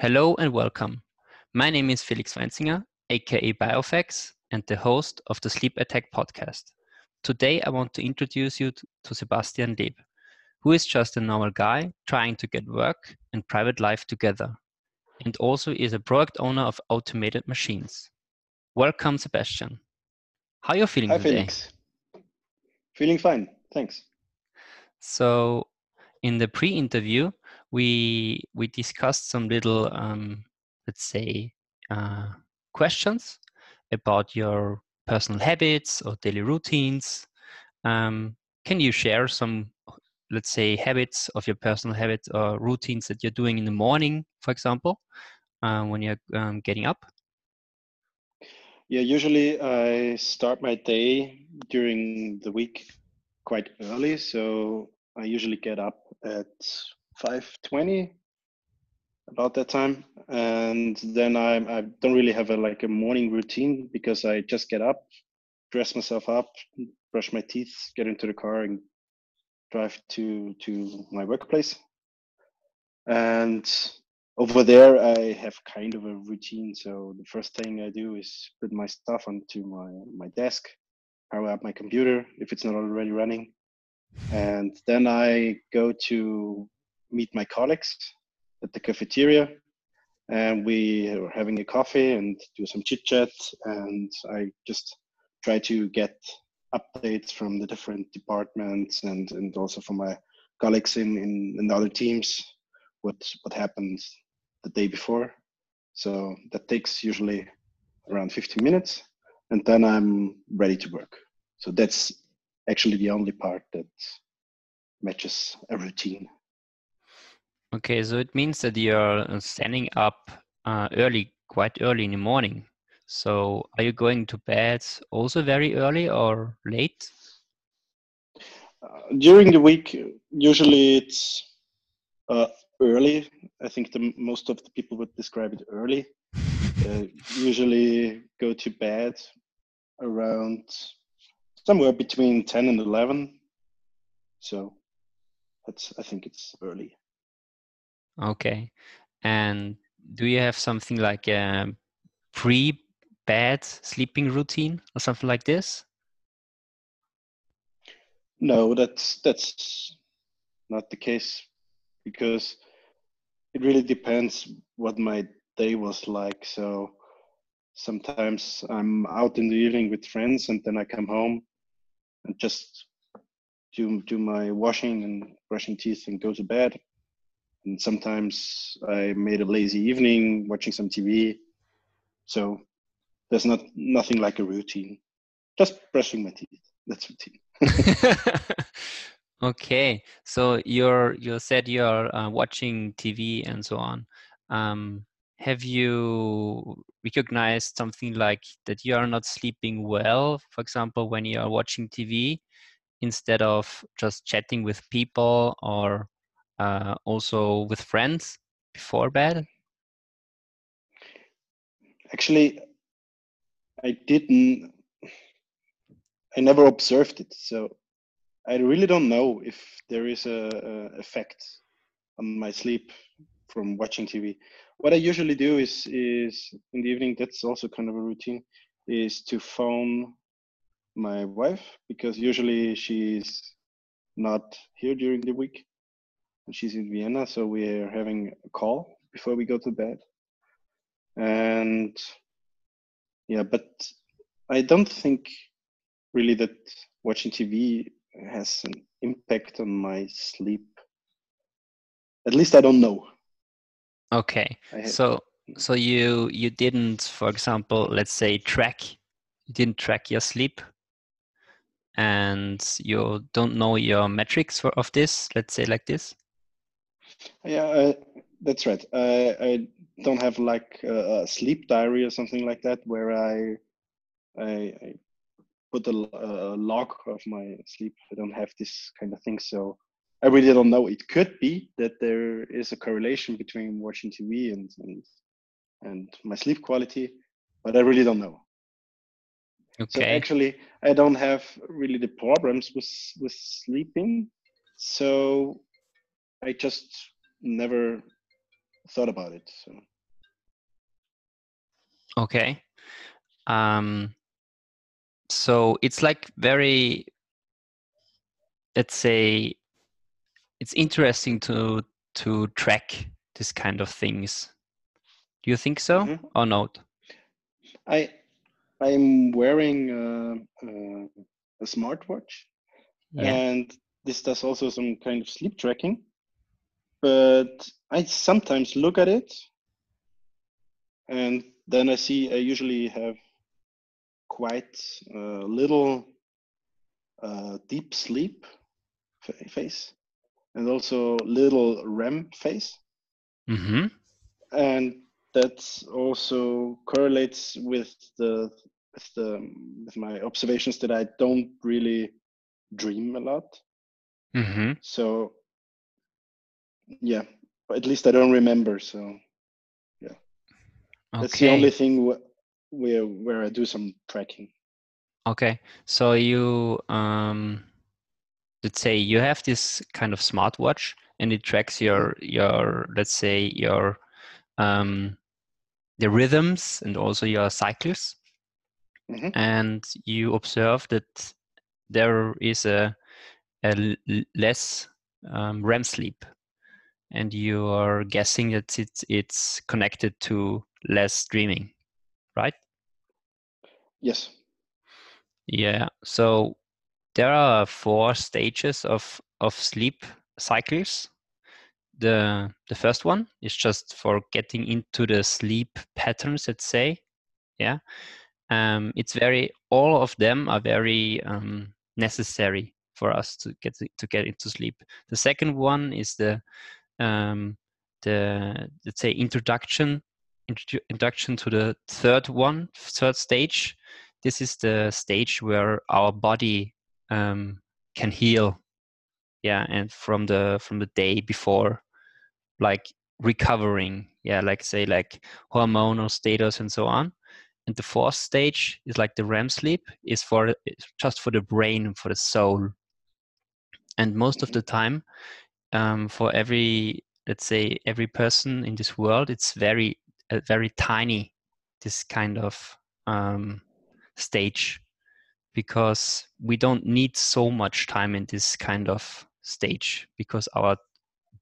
Hello and welcome. My name is Felix Weinzinger, aka Biofex, and the host of the Sleep Attack podcast. Today, I want to introduce you to Sebastian Leb, who is just a normal guy trying to get work and private life together, and also is a product owner of automated machines. Welcome, Sebastian. How are you feeling Hi, today? Felix. Feeling fine, thanks. So, in the pre-interview, we we discussed some little, um, let's say, uh, questions about your personal habits or daily routines. Um, can you share some, let's say, habits of your personal habits or routines that you're doing in the morning, for example, uh, when you're um, getting up? Yeah, usually I start my day during the week quite early, so I usually get up at 5:20 about that time, and then I I don't really have a like a morning routine because I just get up, dress myself up, brush my teeth, get into the car, and drive to to my workplace. And over there, I have kind of a routine. So the first thing I do is put my stuff onto my my desk, power up my computer if it's not already running, and then I go to meet my colleagues at the cafeteria, and we are having a coffee and do some chit chat, and I just try to get updates from the different departments and and also from my colleagues in in, in the other teams what what happened the day before. So that takes usually around 15 minutes, and then I'm ready to work. So that's actually the only part that matches a routine. Okay, so it means that you're standing up uh, early, quite early in the morning. So are you going to bed also very early or late? Uh, during the week, usually it's uh, early. I think the most of the people would describe it early. Uh, usually go to bed around somewhere between 10 and 11. So that's I think it's early. Okay. And do you have something like a pre-bed sleeping routine or something like this? No, that's that's not the case because it really depends what my day was like. So sometimes I'm out in the evening with friends and then I come home and just do do my washing and brushing teeth and go to bed. And sometimes I made a lazy evening watching some TV. So there's not nothing like a routine. Just brushing my teeth. That's routine. okay, so you're you said you're uh, watching TV and so on. Um, have you recognized something like that you are not sleeping well? For example, when you are watching TV instead of just chatting with people or uh, also with friends before bed? Actually, I didn't. I never observed it, so I really don't know if there is a, a effect on my sleep from watching TV. What I usually do is is in the evening. That's also kind of a routine. Is to phone my wife because usually she's not here during the week. She's in Vienna, so we're having a call before we go to bed. And yeah, but I don't think really that watching TV has an impact on my sleep. At least I don't know. Okay. So so you you didn't, for example, let's say track you didn't track your sleep and you don't know your metrics for of this, let's say like this? Yeah, uh, that's right. I I don't have like a, a sleep diary or something like that where I I, I put a log of my sleep. I don't have this kind of thing, so I really don't know. It could be that there is a correlation between watching TV and and and my sleep quality, but I really don't know. Okay. So actually, I don't have really the problems with with sleeping. So I just never thought about it. So Okay. Um, so it's like very, let's say, it's interesting to to track this kind of things. Do you think so Mhm. or not? I I'm wearing uh, uh, a smartwatch, Yeah. and this does also some kind of sleep tracking. But I sometimes look at it, and then I see I usually have quite uh, little uh, deep sleep phase, and also little REM phase, Mm-hmm. and that also correlates with the with the with my observations that I don't really dream a lot. Mm-hmm. So yeah, at least I don't remember. So yeah. that's the only thing wh- where where I do some tracking. Okay. So you um let's say you have this kind of smartwatch and it tracks your your let's say your um the rhythms and also your cycles Mhm. and you observe that there is a, a less um, REM sleep and you are guessing that it's it's connected to less dreaming right Yes. Yeah. So there are four stages of of sleep cycles. The the first one is just for getting into the sleep patterns, let's say. Yeah. Um, it's very all of them are very um, necessary for us to get to get into sleep. The second one is the um, the let's say introduction introdu- introduction to the third one third stage. This is the stage where our body um, can heal. Yeah and from the from the day before like recovering. Yeah like say like hormonal status and so on. And the fourth stage is like the REM sleep is for just for the brain for the soul. And most of the time um, for every let's say every person in this world it's very uh, very tiny this kind of um, stage. Because we don't need so much time in this kind of stage because our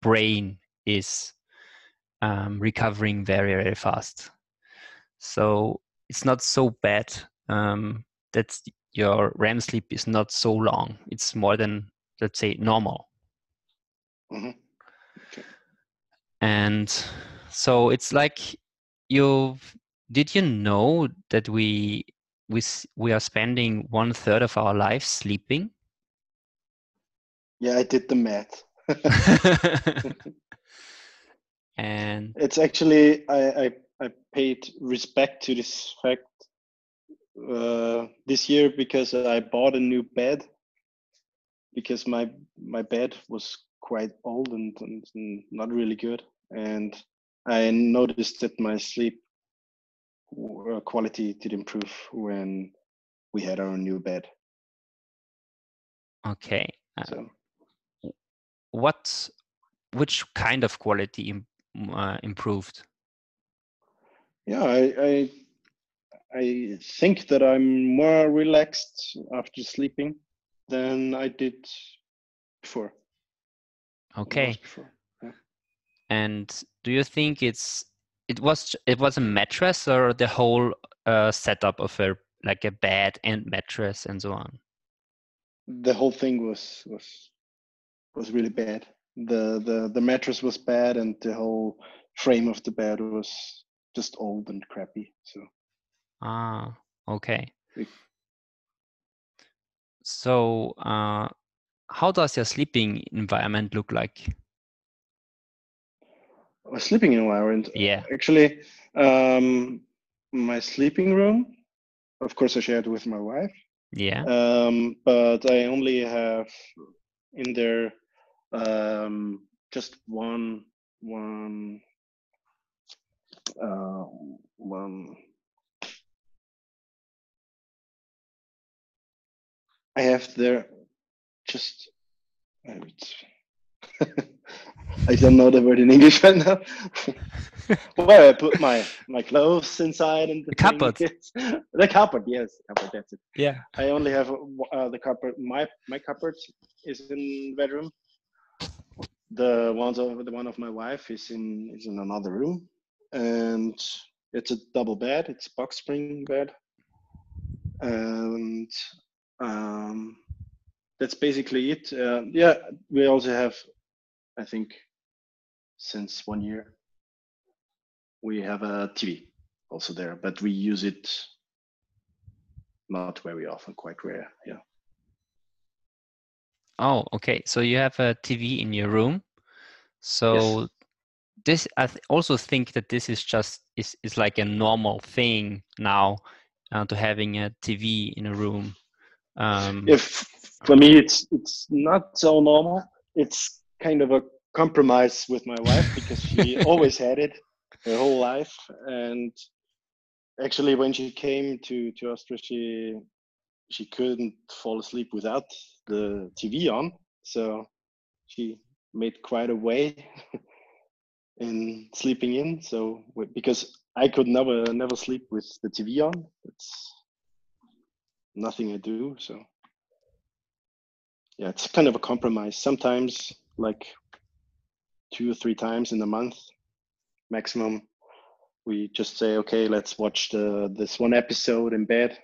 brain is um, recovering very very fast. So it's not so bad um, that your REM sleep is not so long. It's more than let's say normal Mhm. and so it's like you did you know that we we we are spending one third of our life sleeping Yeah, I did the math. and It's actually I, I I paid respect to this fact uh, this year because I bought a new bed because my my bed was quite old and, and, and not really good, and I noticed that my sleep uh, quality did improve when we had our new bed. okay uh, So what which kind of quality Im, uh, improved yeah, I, I I think that I'm more relaxed after sleeping than I did before. Than I was okay before. and do you think it's it was it was a mattress or the whole uh, setup of a like a bed and mattress and so on The whole thing was was was really bad. The the the mattress was bad, and the whole frame of the bed was just old and crappy. So ah okay we, so uh, how does your sleeping environment look like a sleeping environment. yeah Actually, um, my sleeping room, of course, I shared with my wife. yeah Um, but I only have in there um, just one one uh, one. I have there just I don't know the word in English right now. Where I put my my clothes inside and the, The cupboard. Yes. The cupboard, yes, cupboard. That's it. Yeah. I only have uh, the cupboard. My my cupboard is in the bedroom. The ones of the one of my wife is in is in another room, and it's a double bed. It's box spring bed, and um, that's basically it. Uh, yeah, we also have, I think, since one year, we have a TV also there, but we use it not very often, quite rare. Yeah. Oh, okay. So you have a TV in your room. So this, I th- also think that this is just is is like a normal thing now, uh, to having a TV in a room. Um, If for me it's it's not so normal. It's kind of a compromise with my wife because she always had it her whole life, and actually when she came to to Austria, she she couldn't fall asleep without the TV on. So she made quite a way in sleeping in. So because I could never never sleep with the TV on, it's nothing I do. So yeah, it's kind of a compromise. Sometimes like two or three times in a month maximum, we just say, okay, let's watch the this one episode in bed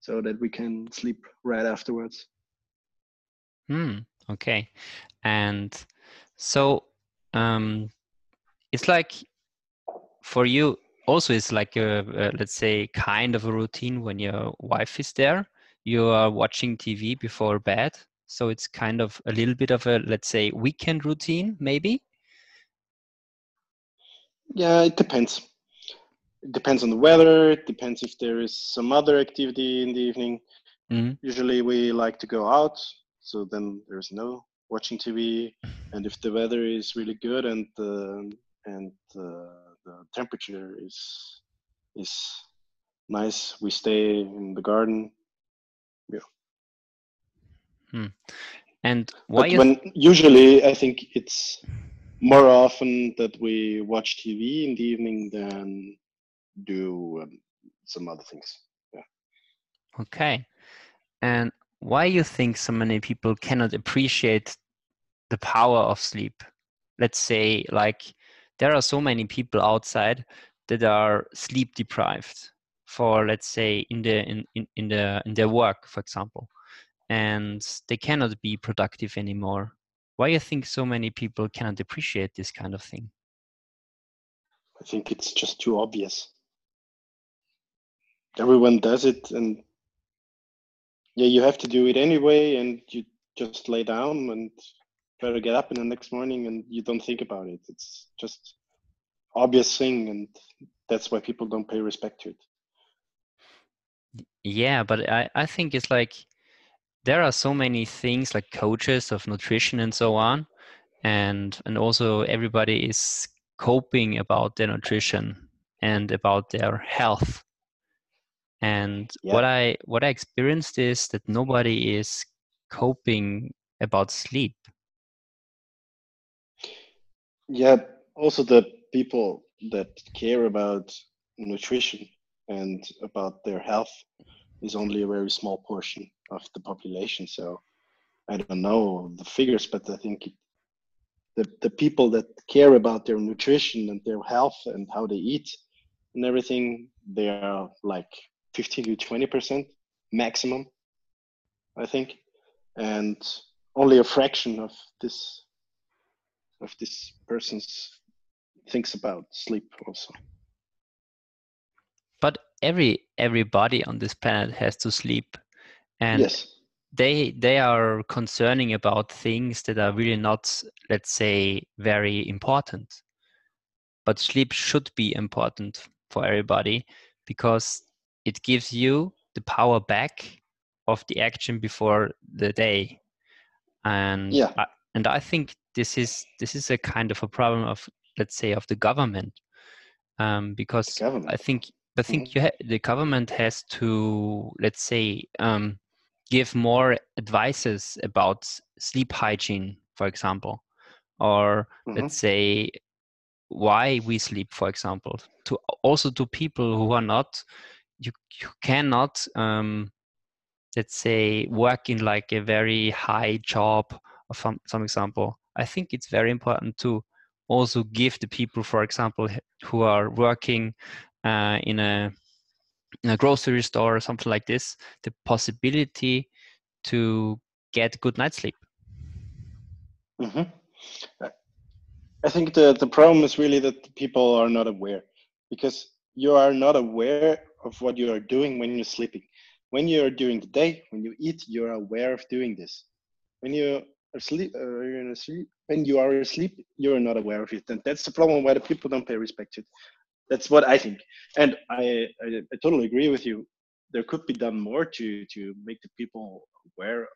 so that we can sleep right afterwards. Hmm. Okay. And so um, it's like for you also it's like a, a let's say kind of a routine when your wife is there. You are watching TV before bed, so it's kind of a little bit of a let's say weekend routine, maybe. Yeah, it depends. It depends on the weather. It depends if there is some other activity in the evening. Mhm. Usually we like to go out, so then there's no watching TV. And if the weather is really good and the and uh, the temperature is is nice, we stay in the garden. yeah. And why But when usually I think it's more often that we watch TV in the evening than do um, some other things. Okay. And why you think so many people cannot appreciate the power of sleep? Let's say like there are so many people outside that are sleep deprived for let's say in the in, in, in the in their work, for example. And they cannot be productive anymore. Why do you think so many people cannot appreciate this kind of thing? I think it's just too obvious. Everyone does it, and yeah, you have to do it anyway, and you just lay down and to get up in the next morning, and you don't think about it. It's just obvious thing, and that's why people don't pay respect to it. Yeah, but I, I think it's like there are so many things like coaches of nutrition and so on, and and also everybody is coping about their nutrition and about their health. And what I what I experienced is that nobody is coping about sleep. Yeah, also the people that care about nutrition and about their health is only a very small portion of the population. So I don't know the figures, but I think the the people that care about their nutrition and their health and how they eat and everything, they are like 15 to 20 percent maximum, I think, and only a fraction of this of this person's thinks about sleep also. But every everybody on this planet has to sleep. And yes. they they are concerning about things that are really not let's say very important but sleep should be important for everybody because it gives you the power back of the action before the day and Yeah. I, and i think this is this is a kind of a problem of let's say of the government um, because government. I think I think you ha- the government has to let's say um, give more advices about sleep hygiene, for example, or Mhm. let's say why we sleep for example to also to people who are not you you cannot um let's say work in like a very high job some some example i think it's very important to also give the people for example who are working uh, in a in a grocery store or something like this the possibility to get good night sleep hmm I think the, the problem is really that people are not aware because you are not aware of what you are doing when you're sleeping. When you're during the day, when you eat, you're aware of doing this. When you are asleep, uh, you're when you are asleep, you're not aware of it, and that's the problem why the people don't pay respect to it. That's what I think, and I, I I totally agree with you. There could be done more to to make the people aware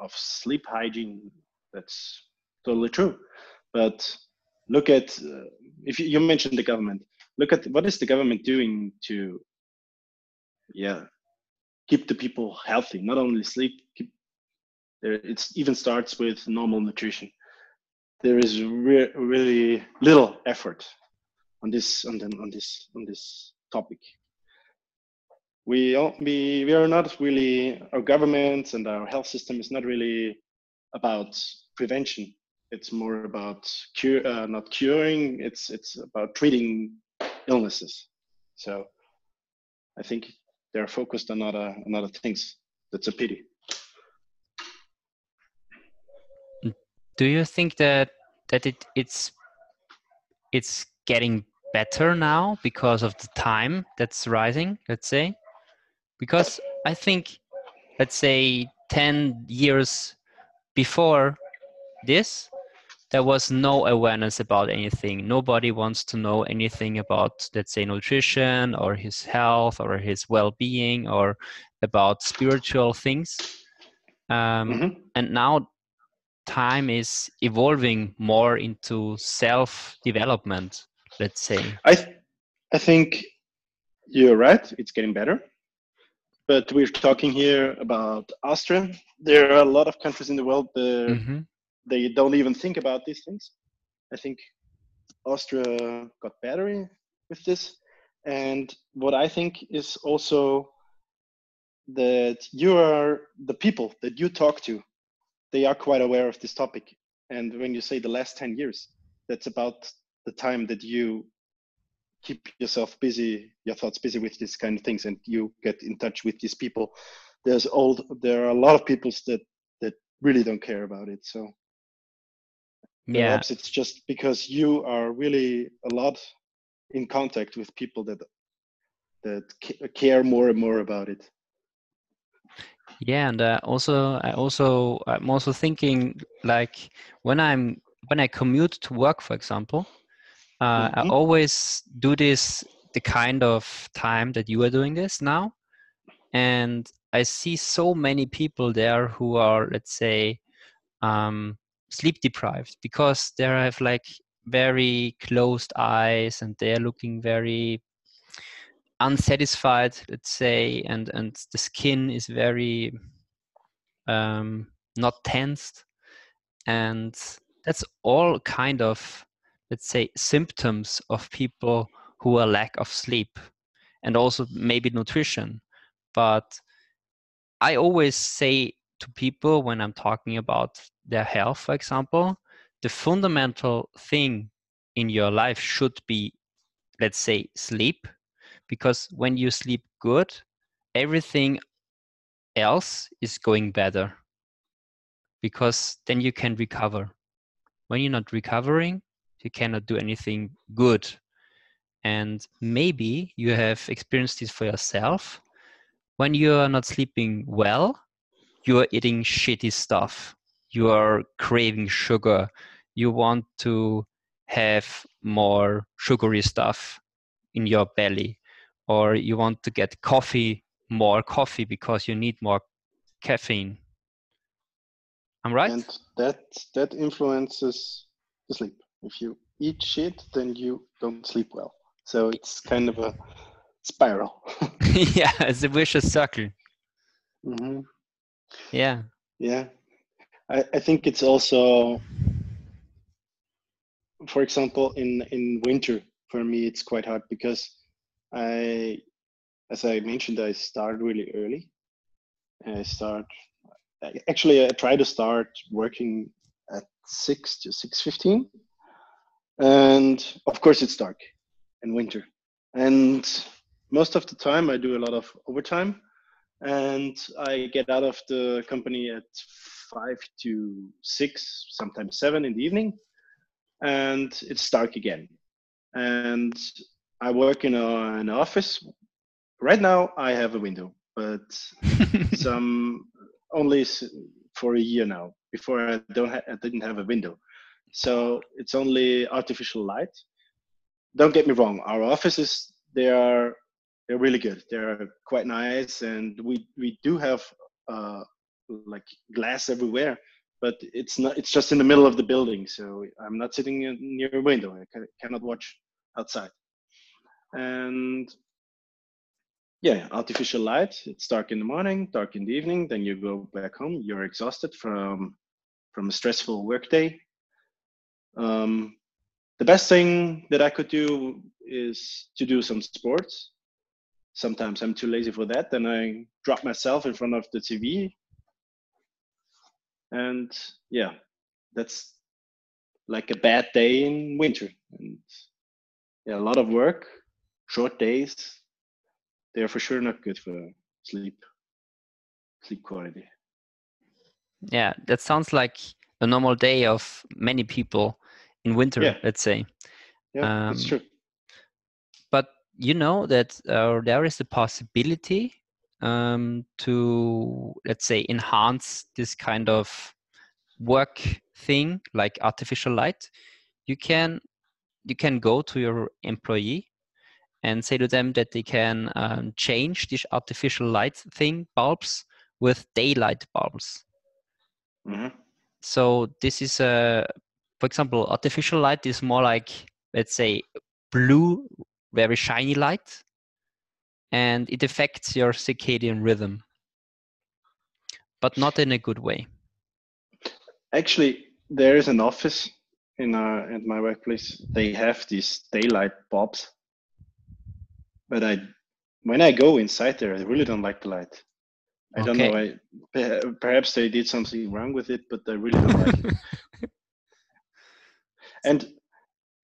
of sleep hygiene. That's totally true. But look at uh, if you, you mentioned the government. Look at what is the government doing to, yeah, keep the people healthy. Not only sleep. Keep there. It even starts with normal nutrition. There is re- really little effort on this on, the, on this on this topic. We all, we we are not really our government and our health system is not really about prevention it's more about cure uh, not curing it's it's about treating illnesses so i think they're focused on other on other things that's a pity do you think that that it it's it's getting better now because of the time that's rising let's say? Because i think let's say 10 years before this there was no awareness about anything. Nobody wants to know anything about let's say nutrition or his health or his well-being or about spiritual things. Um, Mhm. and now time is evolving more into self development let's say. I th- i think you're right it's getting better. But we're talking here about austria there are a lot of countries in the world that hmm they don't even think about these things. I think austria got better in- with this. And what i think is also that you are the people that you talk to they are quite aware of this topic. And when you say the last 10 years that's about the time that you keep yourself busy your thoughts busy with these kind of things and you get in touch with these people. There's old there are a lot of people that that really don't care about it so. Yeah. Perhaps it's just because you are really a lot in contact with people that that care more and more about it yeah and uh, also i also i'm also thinking like when i'm when i commute to work for example uh, i Mhm. always do this the kind of time that you are doing this now and i see so many people there who are let's say um, sleep deprived because they have like very closed eyes and they're looking very unsatisfied let's say and and the skin is very um, not tensed. And that's all kind of let's say symptoms of people who are lack of sleep and also maybe nutrition. But i always say to people when i'm talking about their health for example the fundamental thing in your life should be let's say sleep because when you sleep good everything else is going better because then you can recover. When you're not recovering you cannot do anything good. And maybe you have experienced this for yourself. When you are not sleeping well you are eating shitty stuff. You are craving sugar. You want to have more sugary stuff in your belly or you want to get coffee more coffee because you need more caffeine. I'm right? And that that influences the sleep. If you eat shit then you don't sleep well. So it's kind of a spiral. Yeah it's a vicious circle. Hmm yeah. Yeah. I, I think it's also for example, in in winter for me it's quite hard because I, as I mentioned, I start really early. I start actually I try to start working at six to six fifteen, and of course it's dark in winter, and most of the time I do a lot of overtime, and I get out of the company at five to six, sometimes seven in the evening, and it's dark again. And I work in a, an office. Right now, I have a window, but some only for a year now. Before I don't, ha- I didn't have a window, so it's only artificial light. Don't get me wrong. Our offices they are they're really good. They're quite nice, and we we do have uh, like glass everywhere but it's not it's just in the middle of the building so i'm not sitting near a window i cannot watch outside and yeah artificial light it's dark in the morning dark in the evening then you go back home you're exhausted from from a stressful workday. Um, the best thing that i could do is to do some sports. Sometimes i'm too lazy for that then i drop myself in front of the tv and yeah that's like a bad day in winter. And yeah a lot of work short days they're for sure not good for sleep sleep quality. Yeah that sounds like a normal day of many people in winter yeah. let's say. Yeah um, that's true. but you know that uh, there is a possibility um, to let's say enhance this kind of work thing like artificial light. You can you can go to your employee and say to them that they can um, change this artificial light thing bulbs with daylight bulbs mm-hmm. so this is a for example artificial light is more like let's say blue very shiny light and it affects your circadian rhythm, but not in a good way. Actually, there is an office in our at my workplace. They have these daylight bulbs, but I when I go inside there, I really don't like the light. I okay. don't know. I perhaps they did something wrong with it, but I really don't like it. And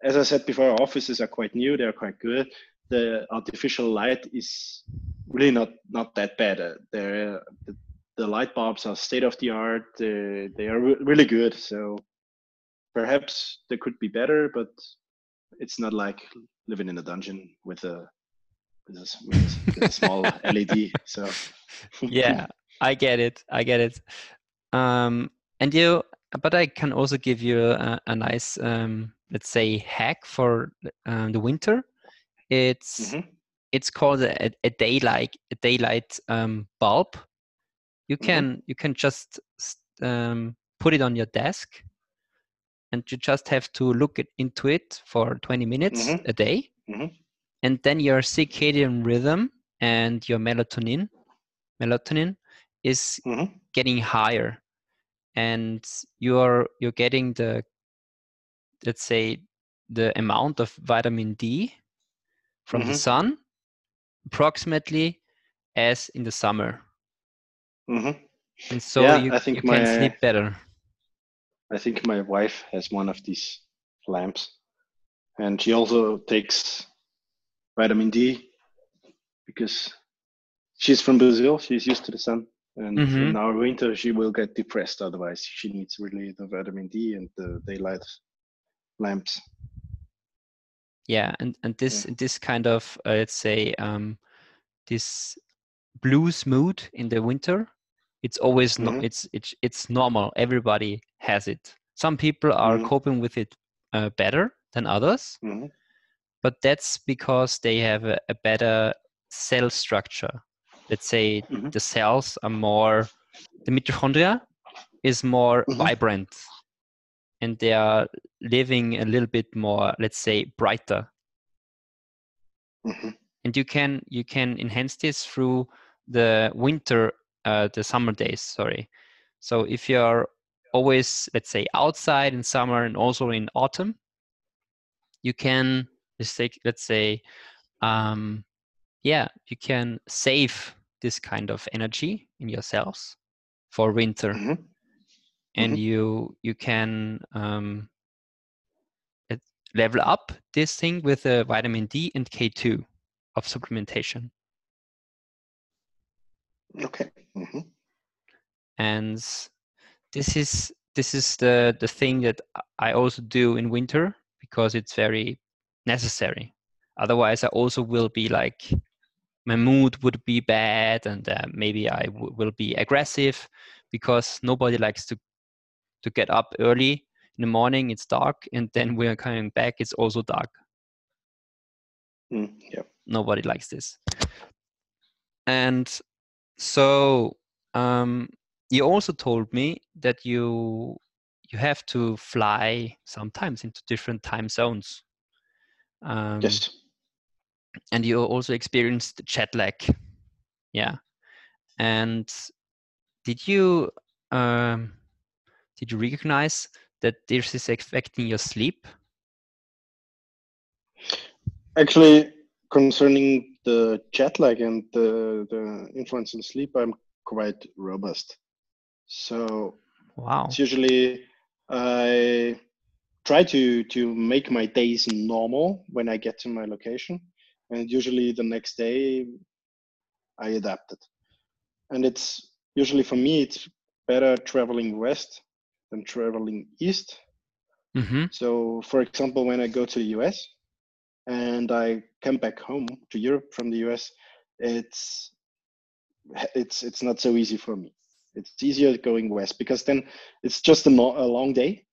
as I said before, offices are quite new. They're quite good the artificial light is really not not that bad. Uh, the, the light bulbs are state of the art. Uh, they are re- really good. So perhaps they could be better, but it's not like living in a dungeon with a with a, with a small LED. So yeah, I get it. I get it. Um, and you, but I can also give you a, a nice, um, let's say, hack for um, the winter. It's mm-hmm. it's called a, a daylight a daylight um, bulb. You mm-hmm. can mm-hmm. you can just um, put it on your desk, and you just have to look it, into it for 20 minutes mm-hmm. a day, mm-hmm. And then your circadian rhythm and your melatonin melatonin is mm-hmm. getting higher and you're you're getting the let's say the amount of vitamin D from mm-hmm. the sun approximately as in the summer. Mm-hmm. And so yeah, you, I think you my, can sleep better. I think my wife has one of these lamps and she also takes vitamin D because she's from Brazil. She's used to the sun. And mm-hmm. in our winter, she will get depressed. Otherwise, she needs really the vitamin D and the daylight lamps yeah and and this yeah. this kind of uh, let's say um this blues mood in the winter it's always mm-hmm. no, it's it's it's normal everybody has it some people are mm-hmm. coping with it uh, better than others mm-hmm. But that's because they have a, a better cell structure let's say mm-hmm. the cells are more the mitochondria is more mm-hmm. vibrant and they are living a little bit more let's say brighter mm-hmm. and you can you can enhance this through the winter uh, the summer days sorry so if you're always let's say outside in summer and also in autumn you can let's take let's say um, yeah you can save this kind of energy in yourselves for winter Mhm. and Mhm. you you can um, level up this thing with uh, vitamin D and K2 of supplementation. Okay. Mm-hmm. And this is this is the the thing that I also do in winter because it's very necessary. Otherwise, I also will be like my mood would be bad and uh, maybe I w- will be aggressive because nobody likes to to get up early in the morning it's dark and then we're coming back it's also dark Mm, yeah. nobody likes this and so um, you also told me that you you have to fly sometimes into different time zones um, yes. and you also experienced jet lag yeah and did you um, did you recognize that this is affecting your sleep Actually, concerning the jet lag and the, the influence on sleep, I'm quite robust. So wow it's usually I try to to make my days normal when I get to my location, and usually the next day I adapt it. And it's usually for me it's better traveling west than traveling east. mm-hmm. So, for example, when I go to the US and I come back home to Europe from the US, it's it's it's not so easy for me. It's easier going west because then it's just a, no, a long day.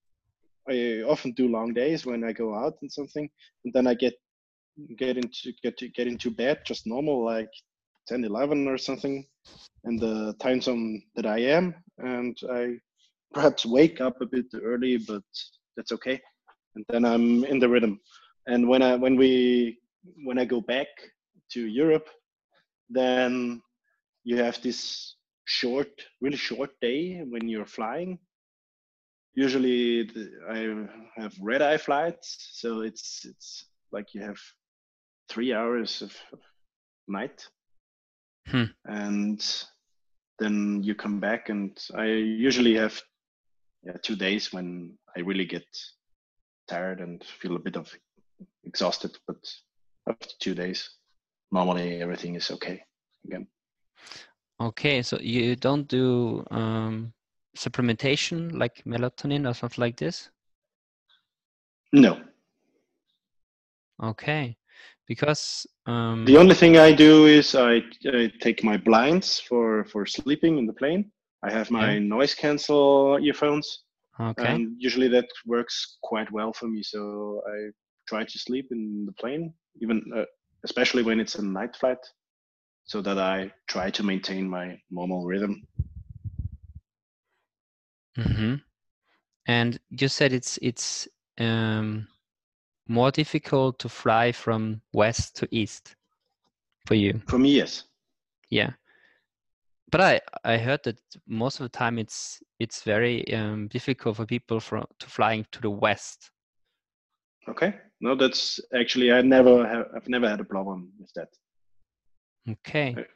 I often do long days when I go out and something, and then I get get into get to get into bed just normal like 10 11 or something in the time zone that i am and i perhaps wake up a bit early but that's okay. And then i'm in the rhythm. And when i when we when i go back to europe then you have this short really short day when you're flying usually the, i have red eye flights so it's it's like you have three hours of, night Hmm. and then you come back and i usually have yeah, two days when i really get tired and feel a bit of exhausted but after two days normally everything is okay again Okay, so you don't do um, supplementation like melatonin or something like this? no. Okay, because um, the only thing i do is i, I take my blinds for for sleeping in the plane. I have my noise cancel earphones okay, and usually that works quite well for me. So i try to sleep in the plane even uh, especially when it's a night flight so that i try to maintain my normal rhythm hmm and you said it's it's um, more difficult to fly from west to east for you. for me yes Yeah, but I I heard that most of the time it's it's very um, difficult for people from to flying to the west. okay no that's actually i never have i've never had a problem with that Okay. Right.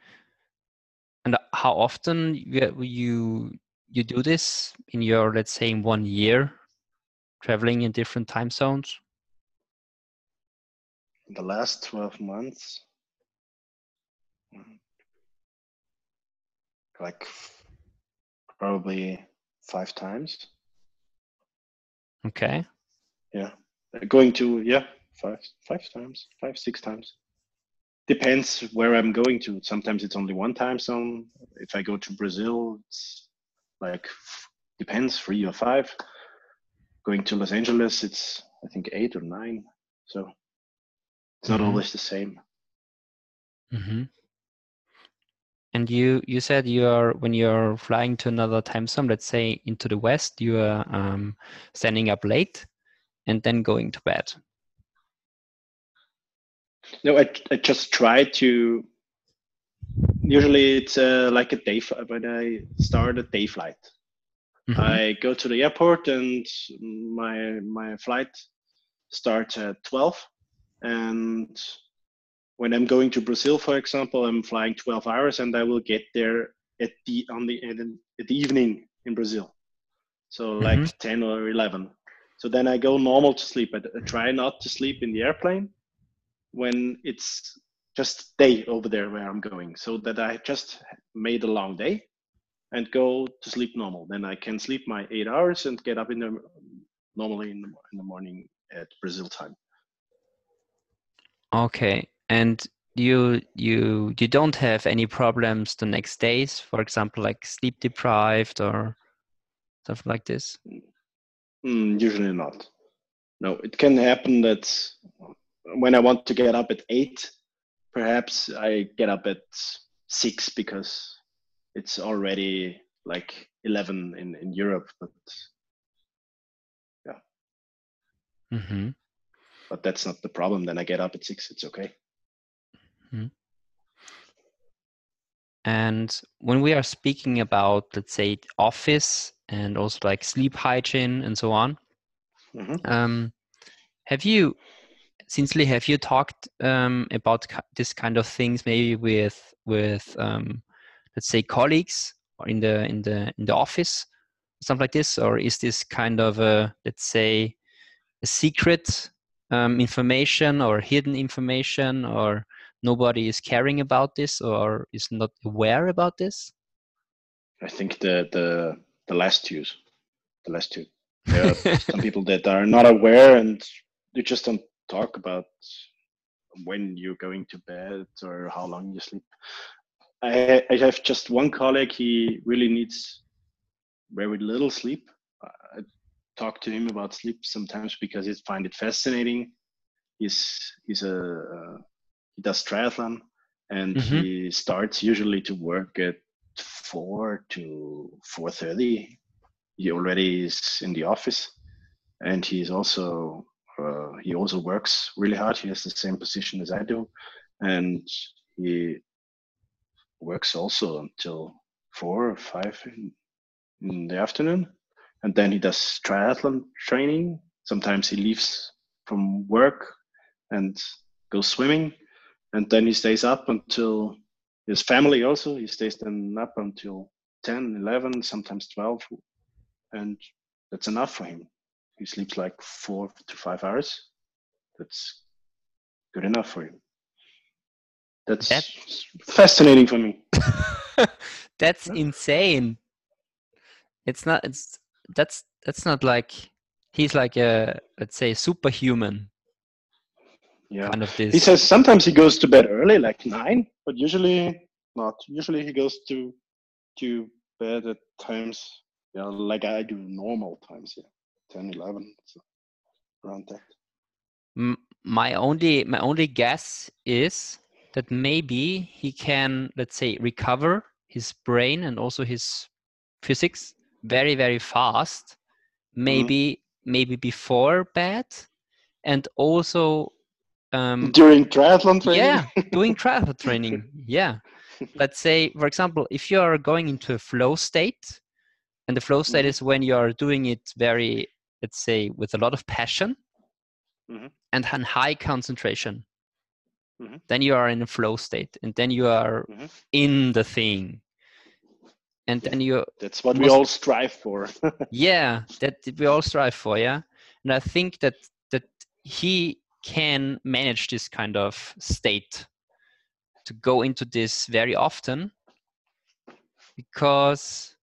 And how often you you do this in your let's say in one year, traveling in different time zones? the last 12 months? Mm, like probably five times. Okay. yeah. Going to yeah five five times five six times. Depends where i'm going to. Sometimes it's only one time zone. If i go to brazil it's like depends three or five going to los angeles it's i think eight or nine so it's not Mhm. always the same hmm And you you said you are when you're flying to another time zone, let's say into the west, you are um, standing up late and then going to bed. no i, I just try to usually it's uh, like a day f- when i start a day flight. Mhm. I go to the airport and my my flight starts at 12 and when i'm going to brazil for example i'm flying 12 hours and i will get there at the on the at the evening in brazil. So like mm-hmm. 10 or 11 so then i go normal to sleep. I, I try not to sleep in the airplane when it's just day over there where i'm going so that i just made a long day and go to sleep normal. Then i can sleep my eight hours and get up in the normally in the, in the morning at brazil time. Okay and you you you don't have any problems the next days for example like sleep deprived or stuff like this? Mm, usually not. No it can happen that when i want to get up at eight perhaps i get up at six because it's already like 11 in in europe but yeah mm-hmm. but that's not the problem then i get up at six it's okay Mm-hmm. And when we are speaking about, let's say, office and also like sleep hygiene and so on, mm-hmm. um, have you, Sinsley, have you talked um, about this kind of things maybe with with um, let's say colleagues or in the in the in the office, something like this, or is this kind of a let's say a secret um, information or hidden information or nobody is caring about this or is not aware about this? I think the the the last two, the last two. There are some people that are not aware and they just don't talk about when you're going to bed or how long you sleep. I I have just one colleague. He really needs very little sleep. I talk to him about sleep sometimes because he find it fascinating. He's he's a, a he does triathlon and mm-hmm. he starts usually to work at 4 to 4.30 he already is in the office and he's also uh, he also works really hard. He has the same position as i do. And he works also until 4 or 5 in, in the afternoon. And then he does triathlon training. Sometimes he leaves from work and goes swimming. And then he stays up until his family also. He stays then up until 10 11 sometimes 12 and that's enough for him he sleeps like four to five hours that's good enough for him that's, that's... fascinating for me that's insane it's not it's that's that's not like he's like a let's say superhuman yeah. kind of this. He says sometimes he goes to bed early, like nine, but usually not. Usually he goes to to bed at times, yeah, like I do normal times, yeah, 10, 11, so around that. my only my only guess is that maybe he can, let's say, recover his brain and also his physics very very fast. Maybe mm-hmm. maybe before bed, and also um, during triathlon training yeah doing triathlon training yeah let's say for example if you are going into a flow state and the flow state mm-hmm. is when you are doing it very let's say with a lot of passion mm-hmm. and high concentration mm-hmm. then you are in a flow state and then you are mm-hmm. in the thing and then you that's what we all strive for yeah that we all strive for yeah and i think that that he can manage this kind of state to go into this very often because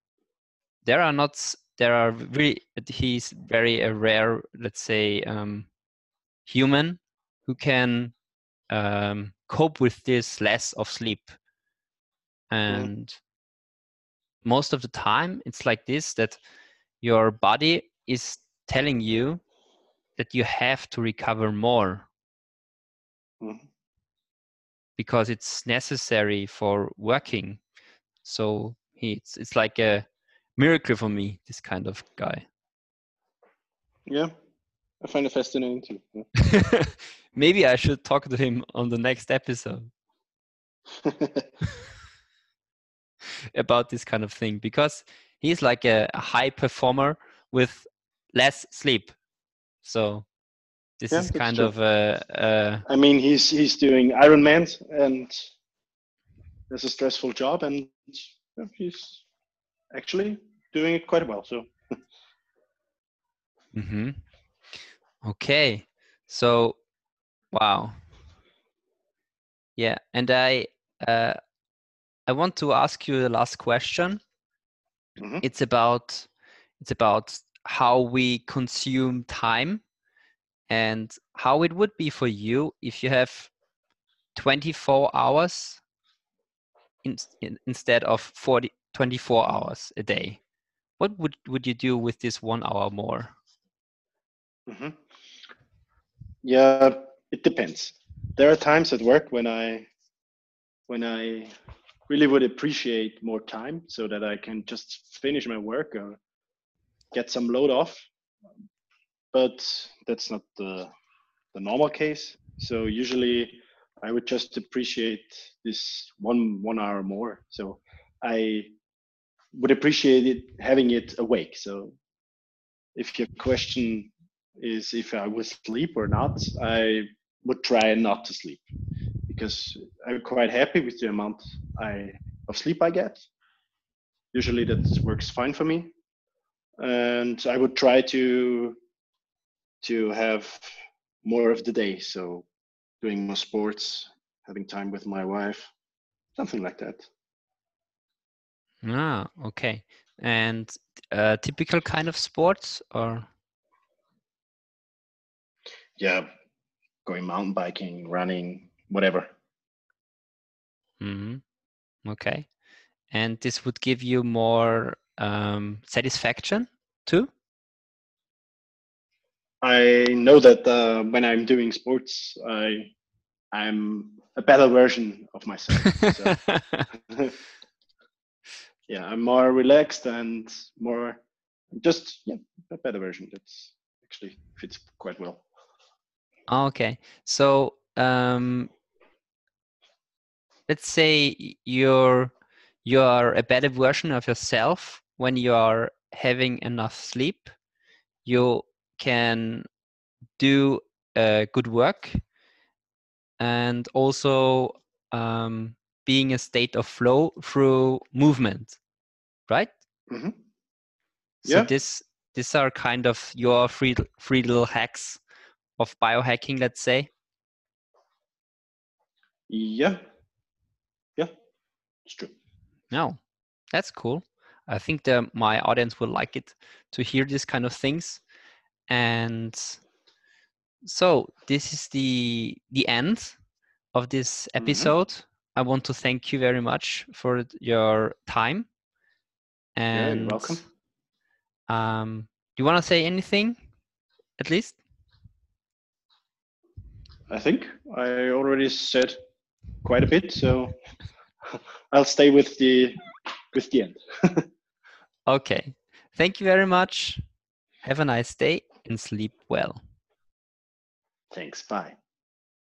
there are not there are really he's very a rare let's say um, human who can um, cope with this less of sleep and mm. most of the time it's like this that your body is telling you that you have to recover more mm-hmm. because it's necessary for working. So it's it's like a miracle for me. This kind of guy. Yeah, I find it fascinating too. Yeah. Maybe I should talk to him on the next episode about this kind of thing because he's like a, a high performer with less sleep so this Yeah, is kind true. of a, a I mean, he's he's doing Ironman and it's a stressful job, and he's actually doing it quite well. So hmm Okay. So, wow. Yeah, and I uh, I want to ask you the last question. Mhm. It's about it's about how we consume time and how it would be for you if you have 24 hours in, in, instead of 40 24 hours a day. What would would you do with this 1 hour more? hmm Yeah, it depends. There are times at work when I when I really would appreciate more time so that I can just finish my work or get some load off. But that's not the the normal case. So usually I would just appreciate this one one hour more. So I would appreciate it having it awake. So if your question is if I would sleep or not, I would try not to sleep because I'm quite happy with the amount I of sleep I get. Usually that works fine for me, and I would try to to have more of the day. So doing more sports, having time with my wife, something like that. Ah, okay. And uh, typical kind of sports or Yeah, going mountain biking, running, whatever. hmm Okay. And this would give you more um, satisfaction too? I know that uh, when I'm doing sports, I I'm a better version of myself. So yeah, I'm more relaxed and more just yeah, a better version. That's actually fits quite well. okay. So um, let's say you're you're a better version of yourself when you are having enough sleep. You can do uh, good work and also um, being a state of flow through movement, right? Mm-hmm. So Yeah. this these are kind of your free free little hacks of biohacking, let's say. Yeah, yeah, it's true. No, that's cool. I think the my audience will like it to hear these kind of things. And so this is the the end of this Mhm. episode. I want to thank you very much for your time. Yeah, And you're welcome. um, do you want to say anything, at least? I think I already said quite a bit, so I'll stay with the with the end. Okay. Thank you very much. Have a nice day and sleep well. Thanks. Bye.